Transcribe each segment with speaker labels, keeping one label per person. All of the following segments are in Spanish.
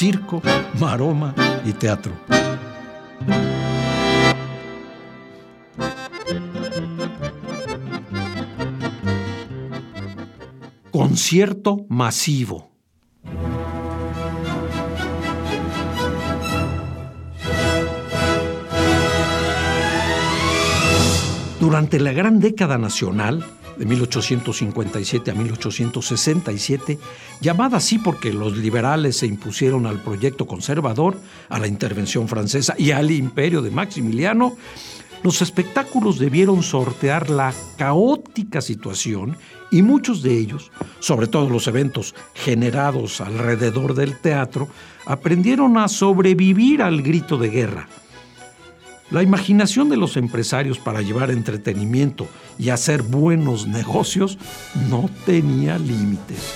Speaker 1: Circo, maroma y teatro. Concierto masivo. Durante la gran década nacional, de 1857 a 1867, llamada así porque los liberales se impusieron al proyecto conservador, a la intervención francesa y al imperio de Maximiliano, los espectáculos debieron sortear la caótica situación y muchos de ellos, sobre todo los eventos generados alrededor del teatro, aprendieron a sobrevivir al grito de guerra la imaginación de los empresarios para llevar entretenimiento y hacer buenos negocios no tenía límites.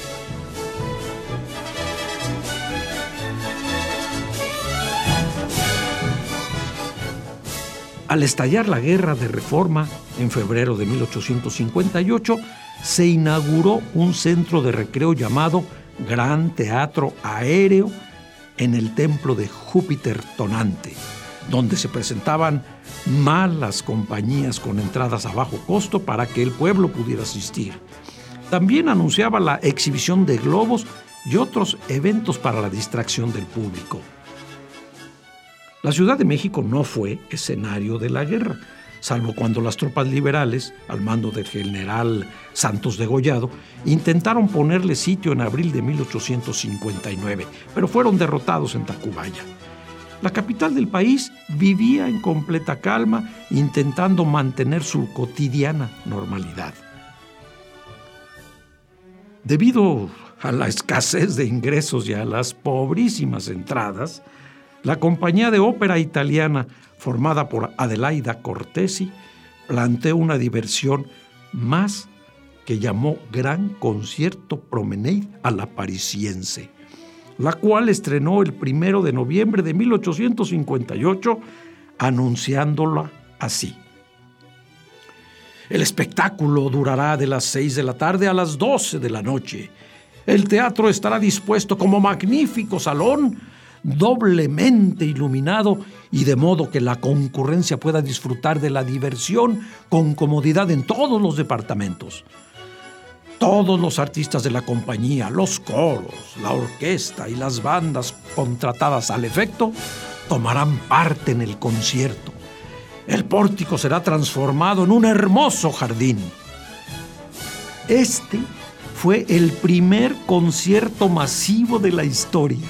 Speaker 1: Al estallar la guerra de reforma en febrero de 1858, se inauguró un centro de recreo llamado Gran Teatro Aéreo en el templo de Júpiter Tonante donde se presentaban malas compañías con entradas a bajo costo para que el pueblo pudiera asistir. También anunciaba la exhibición de globos y otros eventos para la distracción del público. La Ciudad de México no fue escenario de la guerra, salvo cuando las tropas liberales, al mando del general Santos de Gollado, intentaron ponerle sitio en abril de 1859, pero fueron derrotados en Tacubaya. La capital del país vivía en completa calma, intentando mantener su cotidiana normalidad. Debido a la escasez de ingresos y a las pobrísimas entradas, la compañía de ópera italiana, formada por Adelaida Cortesi, planteó una diversión más que llamó Gran Concierto Promenade a la Parisiense la cual estrenó el primero de noviembre de 1858, anunciándola así. El espectáculo durará de las 6 de la tarde a las 12 de la noche. El teatro estará dispuesto como magnífico salón, doblemente iluminado y de modo que la concurrencia pueda disfrutar de la diversión con comodidad en todos los departamentos. Todos los artistas de la compañía, los coros, la orquesta y las bandas contratadas al efecto tomarán parte en el concierto. El pórtico será transformado en un hermoso jardín. Este fue el primer concierto masivo de la historia.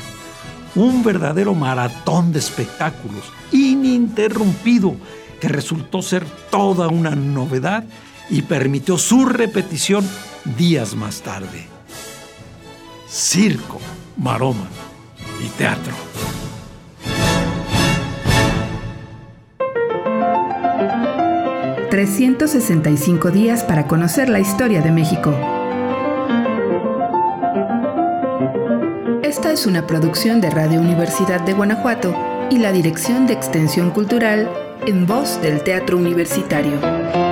Speaker 1: Un verdadero maratón de espectáculos, ininterrumpido, que resultó ser toda una novedad y permitió su repetición días más tarde. Circo, maroma y teatro.
Speaker 2: ...365 días para conocer la historia de México. Esta es una producción de Radio Universidad de Guanajuato y la Dirección de Extensión Cultural en voz del Teatro Universitario.